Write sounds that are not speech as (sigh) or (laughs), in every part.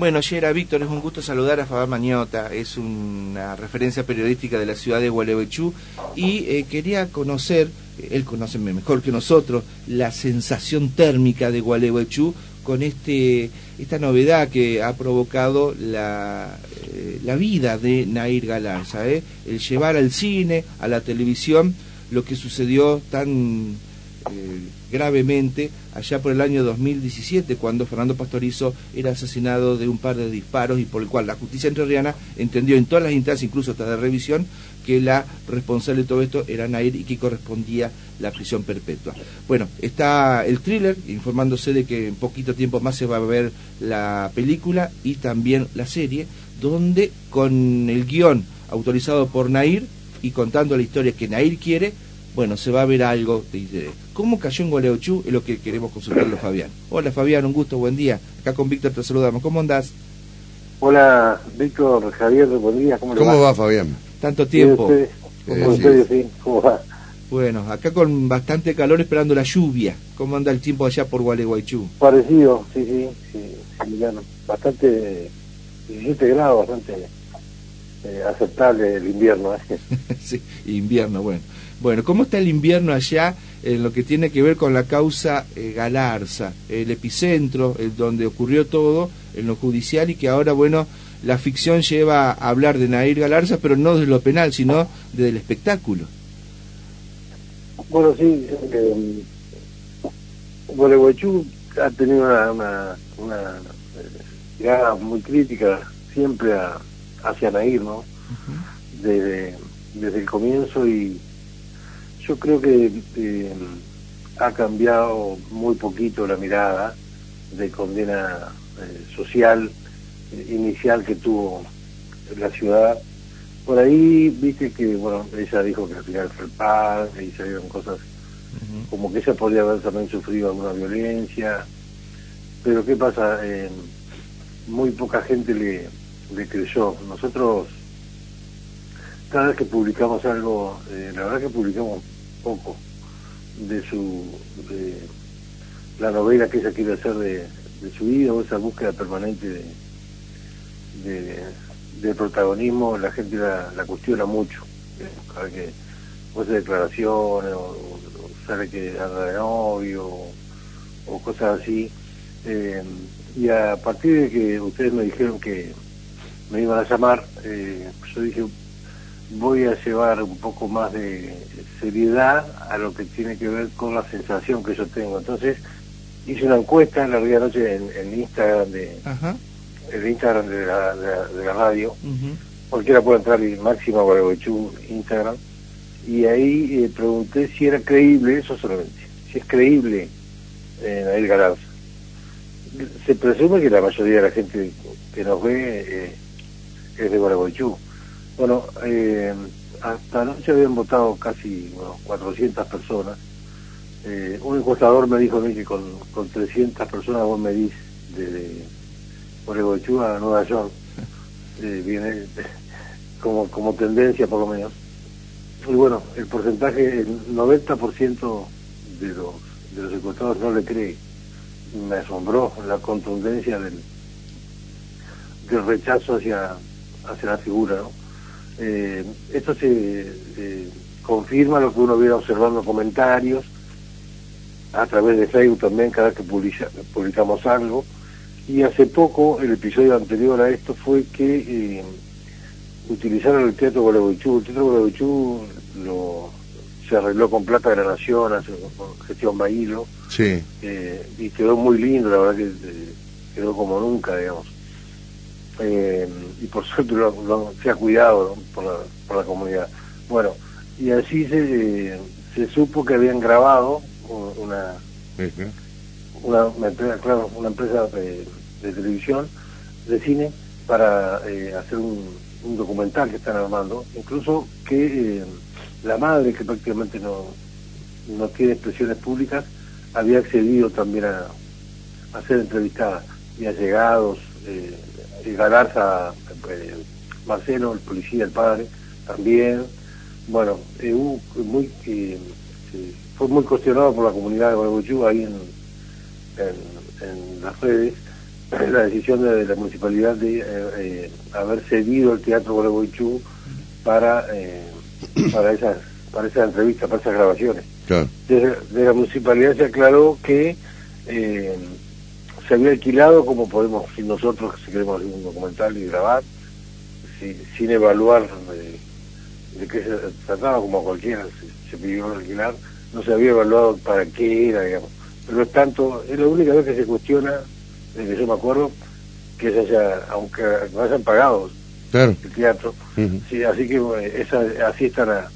Bueno, Yera Víctor, es un gusto saludar a Fabián Mañota, es una referencia periodística de la ciudad de Gualeguaychú y eh, quería conocer, él conoce mejor que nosotros, la sensación térmica de Gualeguaychú con este esta novedad que ha provocado la, eh, la vida de Nair Galarza, ¿eh? el llevar al cine, a la televisión, lo que sucedió tan eh, gravemente allá por el año 2017, cuando Fernando Pastorizo era asesinado de un par de disparos y por el cual la justicia entrerriana entendió en todas las instancias, incluso hasta de revisión, que la responsable de todo esto era Nair y que correspondía la prisión perpetua. Bueno, está el thriller, informándose de que en poquito tiempo más se va a ver la película y también la serie, donde con el guion autorizado por Nair y contando la historia que Nair quiere, bueno, se va a ver algo de interés. ¿Cómo cayó en Gualeochú? Es lo que queremos consultarle a Fabián. Hola Fabián, un gusto, buen día. Acá con Víctor te saludamos. ¿Cómo andás? Hola Víctor, Javier, buen día. ¿Cómo, ¿Cómo va? Fabián? Tanto tiempo. ¿Cómo, eh, sí. ¿Cómo va? Bueno, acá con bastante calor esperando la lluvia. ¿Cómo anda el tiempo allá por Gualeguaychú? Parecido, sí, sí, sí, bastante, 17 grados, bastante eh, aceptable el invierno. ¿eh? (laughs) sí, invierno, bueno. Bueno, ¿cómo está el invierno allá en lo que tiene que ver con la causa eh, Galarza, el epicentro, el donde ocurrió todo, en lo judicial y que ahora, bueno, la ficción lleva a hablar de Nair Galarza, pero no de lo penal, sino del espectáculo? Bueno, sí, eh, Gualeguaychú ha tenido una, una, una eh, muy crítica siempre hacia Nair, ¿no? desde, desde el comienzo y yo creo que eh, ha cambiado muy poquito la mirada de condena eh, social eh, inicial que tuvo la ciudad. Por ahí viste que, bueno, ella dijo que al final fue el padre y salieron cosas como que ella podría haber también sufrido alguna violencia. Pero ¿qué pasa? muy poca gente le, le creyó. Nosotros cada vez que publicamos algo, eh, la verdad que publicamos poco de su de la novela que ella quiere hacer de, su vida o esa búsqueda permanente de, protagonismo, la gente la, cuestiona mucho. Cada que hace declaraciones o, sabe que anda de novio o, cosas así. Eh, y a partir de que ustedes me dijeron que me iban a llamar, eh, yo dije, voy a llevar un poco más de seriedad a lo que tiene que ver con la sensación que yo tengo. Entonces hice una encuesta en la de noche en, Instagram de el Instagram de la, de la, radio. Cualquiera puede entrar en Máxima Gualeguaychú Instagram y ahí eh, pregunté si era creíble eso solamente, si es creíble en Nair Galarza. Se presume que la mayoría de la gente que nos ve eh, es de Gualeguaychú bueno, eh, hasta anoche habían votado casi 400 personas. Eh, un encuestador me dijo a mí que con, con 300 personas vos medís desde Oregochú a Nueva York. (laughs) Eh, viene como, como tendencia por lo menos. Y bueno, el porcentaje, el 90% de los, de los encuestados no le cree. Me asombró la contundencia del, del rechazo hacia, hacia la figura, ¿no? Eh, esto se confirma lo que uno viene observando comentarios a través de Facebook también cada vez que publicamos algo. Y hace poco el episodio anterior a esto fue que eh, utilizaron el Teatro Gualeguaychú. El Teatro Gualeguaychú lo se arregló con plata de la nación hace, con gestión Bailo. Sí. Eh, y quedó muy lindo la verdad que quedó como nunca digamos eh, y por suerte se ha cuidado por, la, por la comunidad. Bueno, y así se, se supo que habían grabado una, una, empresa, claro, una empresa de, televisión, de cine, para eh, hacer un, un, documental que están armando, incluso que eh, la madre, que prácticamente no, no tiene expresiones públicas, había accedido también a, a ser entrevistada, y allegados, eh, Galarza, eh, Marcelo, el policía, el padre, también. Bueno, eh, muy, eh, fue muy cuestionado por la comunidad de Gualeguaychú ahí en, en, las redes (clears throat) la decisión de, la municipalidad de eh, haber cedido el Teatro Gualeguaychú para, para, esas, para esas entrevistas, para esas grabaciones. Desde, de la municipalidad se aclaró que se había alquilado como podemos nosotros, si queremos hacer un documental y grabar, sin evaluar de, qué se trataba, como cualquiera se, pidió alquilar, no se había evaluado para qué era, digamos. Pero es tanto, es la única vez que se cuestiona, desde que yo me acuerdo, que se haya, aunque no hayan pagado el teatro. sí, así que esa, así está la,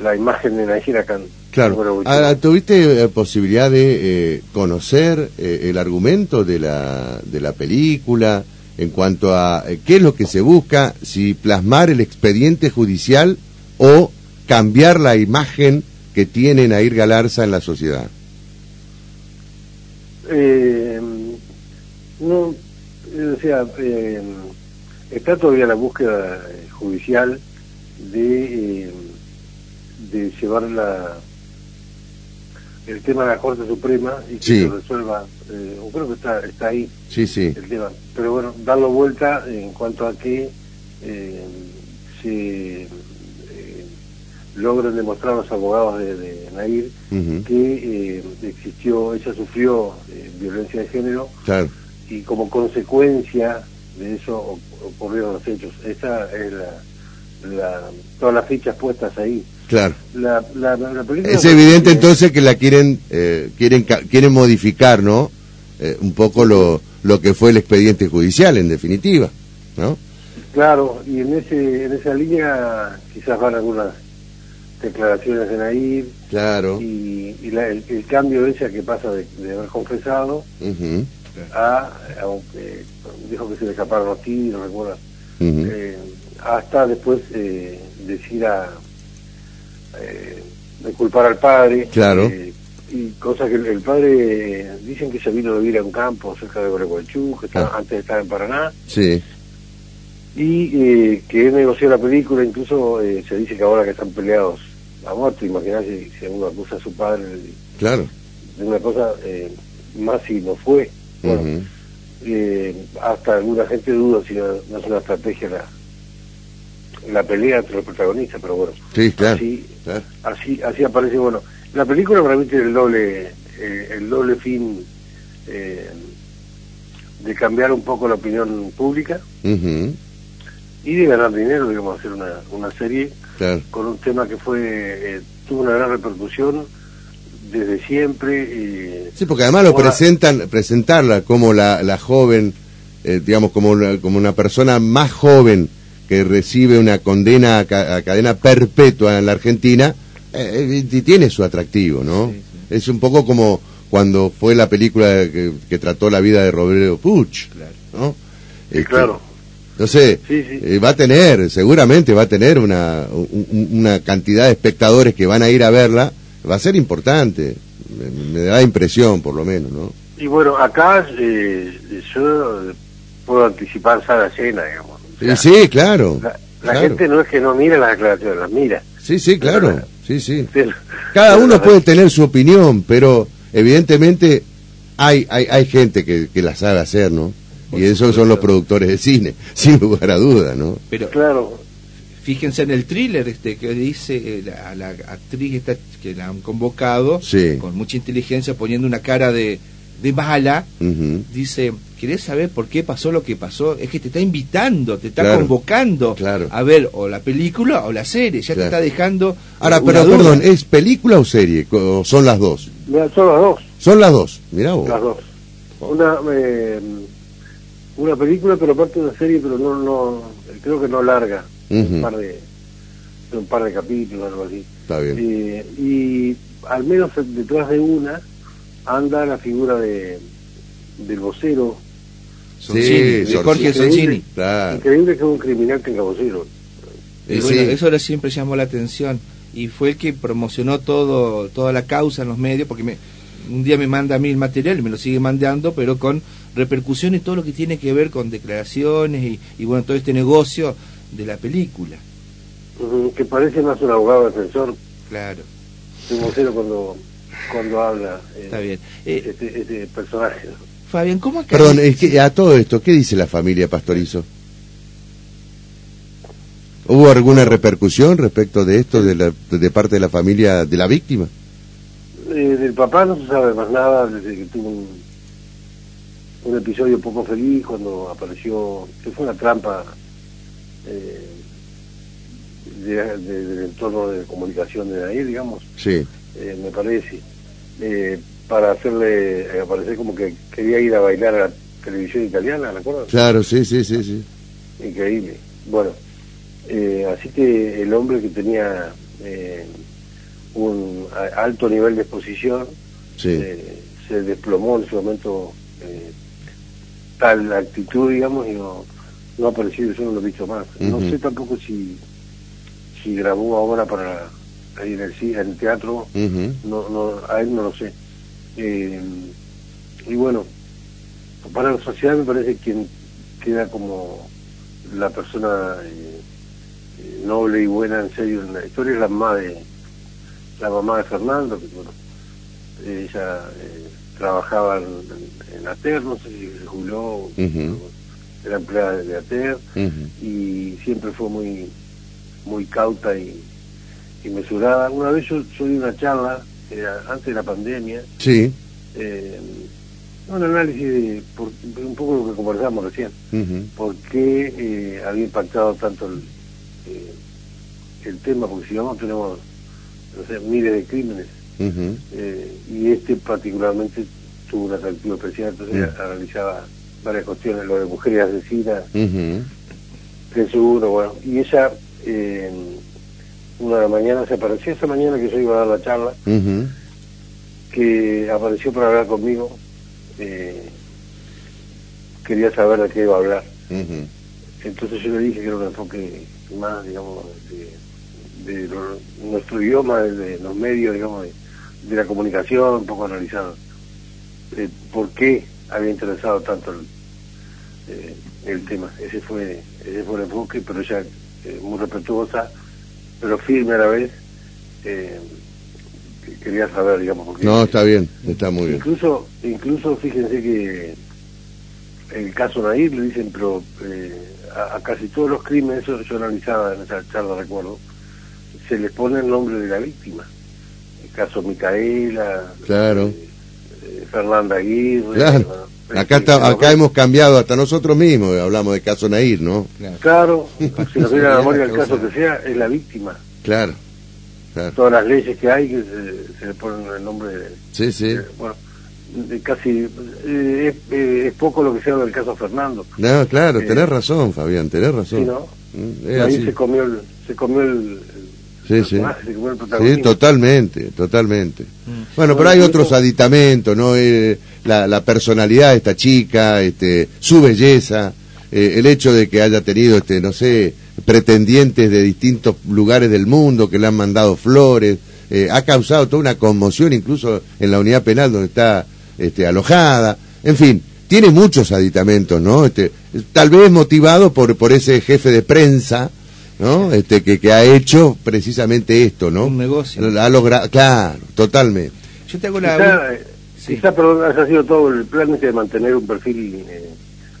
la imagen de Nigeria acá. Claro. Ahora, ¿Tuviste eh, posibilidad de eh, conocer eh, el argumento de la, de la película en cuanto a qué es lo que se busca, si plasmar el expediente judicial o cambiar la imagen que tiene Nair Galarza en la sociedad? no, o sea, está todavía la búsqueda judicial de, de llevar la el tema de la Corte Suprema y que se resuelva, eh, creo que está, está ahí sí, sí. el tema. Pero bueno, darlo vuelta en cuanto a que eh, se eh, logren demostrar los abogados de, de Nair que eh, existió, ella sufrió violencia de género y como consecuencia de eso ocurrieron los hechos. Esa es la, la todas las fichas puestas ahí. Claro. La, es evidente entonces que la quieren, eh, quieren, quieren modificar, ¿no? Eh, un poco lo, lo que fue el expediente judicial, en definitiva, ¿no? Claro, y en ese en esa línea quizás van algunas declaraciones de Nair. Claro. Y, el, cambio de ella que pasa de, haber confesado a, aunque dijo que se le escaparon los tiros, recuerda, eh, hasta después decir a eh, de culpar al padre. Claro. Eh, y cosas que el, padre dicen que se vino a vivir a un campo cerca de Gualeguaychú, que estaba, ah. antes estar en Paraná. Sí. Y eh, que él negoció la película, incluso eh, se dice que ahora que están peleados a muerte, imagínate si uno acusa a su padre claro. de una cosa, más si no fue. Bueno, hasta alguna gente duda si no, no es una estrategia la, la pelea entre los protagonistas, pero bueno. Sí, claro. Así, así, así aparece, bueno. La película para mí tiene el doble, eh, el doble fin eh, de cambiar un poco la opinión pública y de ganar dinero, digamos, hacer una, una serie con un tema que fue eh, tuvo una gran repercusión desde siempre. sí, porque además lo presentan, presentarla como la, la joven, digamos, como como una persona más joven que recibe una condena a, cadena perpetua en la Argentina, eh, eh, tiene su atractivo, ¿no? Es un poco como cuando fue la película que, trató la vida de Roberto Puch, ¿no? Este, claro. No sé, eh, va a tener, seguramente va a tener una, una cantidad de espectadores que van a ir a verla, va a ser importante, me, da impresión por lo menos, ¿no? Y bueno, acá yo puedo anticipar sala llena, digamos sí, claro. La, gente no es que no mire las declaraciones, las mira. Sí, sí, claro. Sí, sí. Cada uno puede tener su opinión, pero evidentemente hay, hay, hay gente que, que la sabe hacer, ¿no? y esos son los productores de cine, (laughs) sin lugar a duda, ¿no? Pero claro, fíjense en el thriller este que dice eh, la, la actriz esta, que la han convocado con mucha inteligencia poniendo una cara de, de mala, dice ¿Querés saber por qué pasó lo que pasó? Es que te está invitando, te está convocando a ver o la película o la serie, ya te está dejando. Ahora, pero perdón, ¿es película o serie? ¿O son las dos? son las dos. Son las dos, mirá vos. Las dos. Una, eh, una película, pero aparte de una serie, pero no, no creo que no larga. un, par de, un par de capítulos, algo así. Está bien. Eh, y al menos detrás de una anda la figura de del vocero. Sí, Jorge Soncini. Increíble que un criminal tenga vocero. eso siempre llamó la atención. Y fue el que promocionó todo toda la causa en los medios porque me, un día me manda a mí el material y me lo sigue mandando pero con repercusiones todo lo que tiene que ver con declaraciones y, bueno todo este negocio de la película. Que parece más un abogado defensor. Claro. Un vocero cuando cuando habla eh, está bien este, este personaje Fabián, ¿cómo acá? Perdón, es que a todo esto, ¿qué dice la familia Pastorizo? ¿Hubo alguna repercusión respecto de esto de, la, de parte de la familia de la víctima? Eh, del papá no se sabe más nada desde que tuvo un, un episodio poco feliz cuando apareció, que fue una trampa eh, de- de- del entorno de comunicación de ahí, digamos, Sí, eh, me parece, eh, para hacerle eh, aparecer como que quería ir a bailar a la televisión italiana, ¿me acuerdas? claro, sí, sí, sí, sí. Increíble. Bueno, eh, así que el hombre que tenía eh, un alto nivel de exposición Sí, se desplomó en su momento tal actitud, digamos, y no, no ha aparecido, yo no lo he visto más. No sé tampoco si, si grabó ahora para ahí en el, en el teatro, no, no, a él no lo sé. Eh, y bueno, para la sociedad me parece quien queda como la persona eh, eh, noble y buena en serio en la historia es la mamá de la mamá de Fernando, que bueno, ella eh, trabajaba en, en, en ATER, no sé si se jubiló, era empleada de ATER y siempre fue muy muy cauta y, y mesurada. Una vez yo, yo di una charla, era antes de la pandemia, sí, eh, un análisis de por- un poco lo que conversamos recién, ujú, por qué eh, había impactado tanto el, eh, el tema, porque si no tenemos no sé, miles de crímenes. Y este particularmente tuvo un atractivo especial, entonces analizaba varias cuestiones, lo de mujeres asesinas, que seguro, bueno, y ella eh, una de la mañana se apareció esa mañana que yo iba a dar la charla, que apareció para hablar conmigo, eh, quería saber de qué iba a hablar. Ujú. Entonces yo le dije que era un enfoque más, digamos, de, de lo- nuestro idioma, de, de los medios, digamos, de, de la comunicación, un poco analizado. Eh, ¿Por qué había interesado tanto el, eh, el tema? Ese fue, ese fue el enfoque, pero ella eh, muy respetuosa, pero firme a la vez. eh, que quería saber, digamos, porque No, está bien, está muy bien. Incluso, incluso fíjense que el caso Nair le dicen, pero eh, a, a casi todos los crímenes, eso yo analizaba en esa charla, recuerdo, se les pone el nombre de la víctima. El caso Micaela, Claro. eh, eh, Fernanda Aguirre. Claro. Acá, eh, está- acá hemos cambiado, hasta nosotros mismos hablamos de caso Nair, ¿no? Claro, (laughs) si nos viene a la memoria el caso que sea, es la víctima. Claro, claro. Todas las leyes que hay que se, se le ponen el nombre de, Sí, sí. Eh, bueno, de casi eh, es, eh, es poco lo que se habla del caso Fernando. No, claro, Eh, tenés razón, Fabián, tenés razón. Sí, ¿no? Mm, es Ahí así. se comió el, se comió el Sí, sí. Sí, totalmente, totalmente. Mm. Bueno, pero hay otros aditamentos, ¿no? Eh, la, la personalidad de esta chica, este, su belleza, eh, el hecho de que haya tenido, este, no sé, pretendientes de distintos lugares del mundo que le han mandado flores, eh, ha causado toda una conmoción incluso en la unidad penal donde está este, alojada. En fin, tiene muchos aditamentos, ¿no? Este, tal vez motivado por, por ese jefe de prensa, ¿no? Este, que, que ha hecho precisamente esto, ¿no? Un negocio. Ha logrado, claro, totalmente. Yo te hago la... Quizá, eh, Sí. quizá, perdón, haya sido todo el plan este de mantener un perfil eh,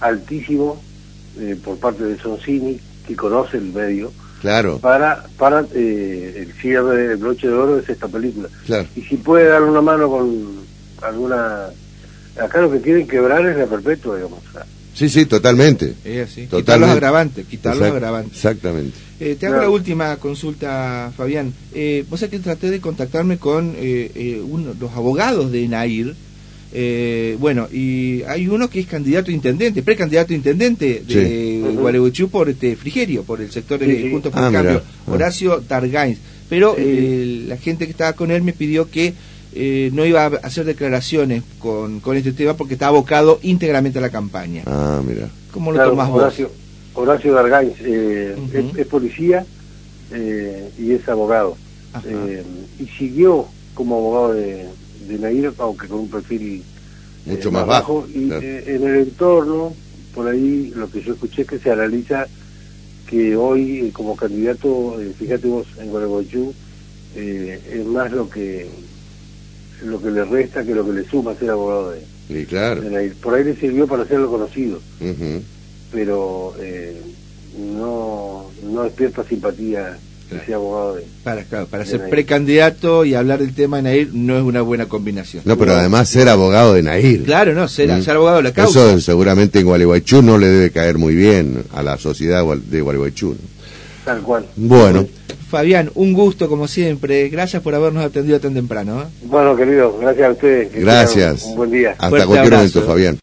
altísimo eh, por parte de Sonsini, que conoce el medio, Claro, para para eh, el cierre del broche de oro es esta película. claro. Y si puede darle una mano con alguna... Acá lo que quieren quebrar es la perpetua, digamos. o sea, Sí, sí, totalmente. Es así. Quitar los agravantes, quitar los agravantes. Exactamente. Eh, te hago Claro. la última consulta, Fabián. Eh, vos sabés que traté de contactarme con eh, eh, uno, los abogados de Nair. Eh, bueno, y hay uno que es candidato a intendente, precandidato a intendente de Sí. Gualeguaychú por este Frigerio, por el sector de Sí, sí. Juntos por Ah, el. Cambio, Ah. Horacio Targains. Pero eh, la gente que estaba con él me pidió que eh, no iba a hacer declaraciones con, con este tema porque está abocado íntegramente a la campaña. Ah, mira. ¿Cómo lo Claro, tomás vos? Horacio, Horacio Dargains eh, es, es policía eh, y es abogado. Eh, y siguió como abogado de, de Nair, aunque con un perfil eh, Mucho más bajo, Y claro. eh, en el entorno, por ahí lo que yo escuché es que se analiza que hoy eh, como candidato, eh, fíjate vos, en Gualeguaychú, eh, es más lo que lo que le resta que lo que le suma ser abogado de, Y claro. Por ahí le sirvió para hacerlo conocido, Ujú. pero eh, no, no despierta simpatía Claro. ese abogado de... Para, claro, para De ser Nair. precandidato y hablar del tema de Nair no es una buena combinación. No, pero además ser abogado de Nair. Claro, no, ser, Mm. ser abogado de la causa. Eso seguramente en Gualeguaychú no le debe caer muy bien a la sociedad de Gualeguaychú. ¿no? Tal cual. Bueno, Fabián, un gusto como siempre. Gracias por habernos atendido tan temprano. ¿eh? Bueno, querido, gracias a ustedes. Que gracias. Un buen día. Hasta Fuerte cualquier abrazo. momento, Fabián.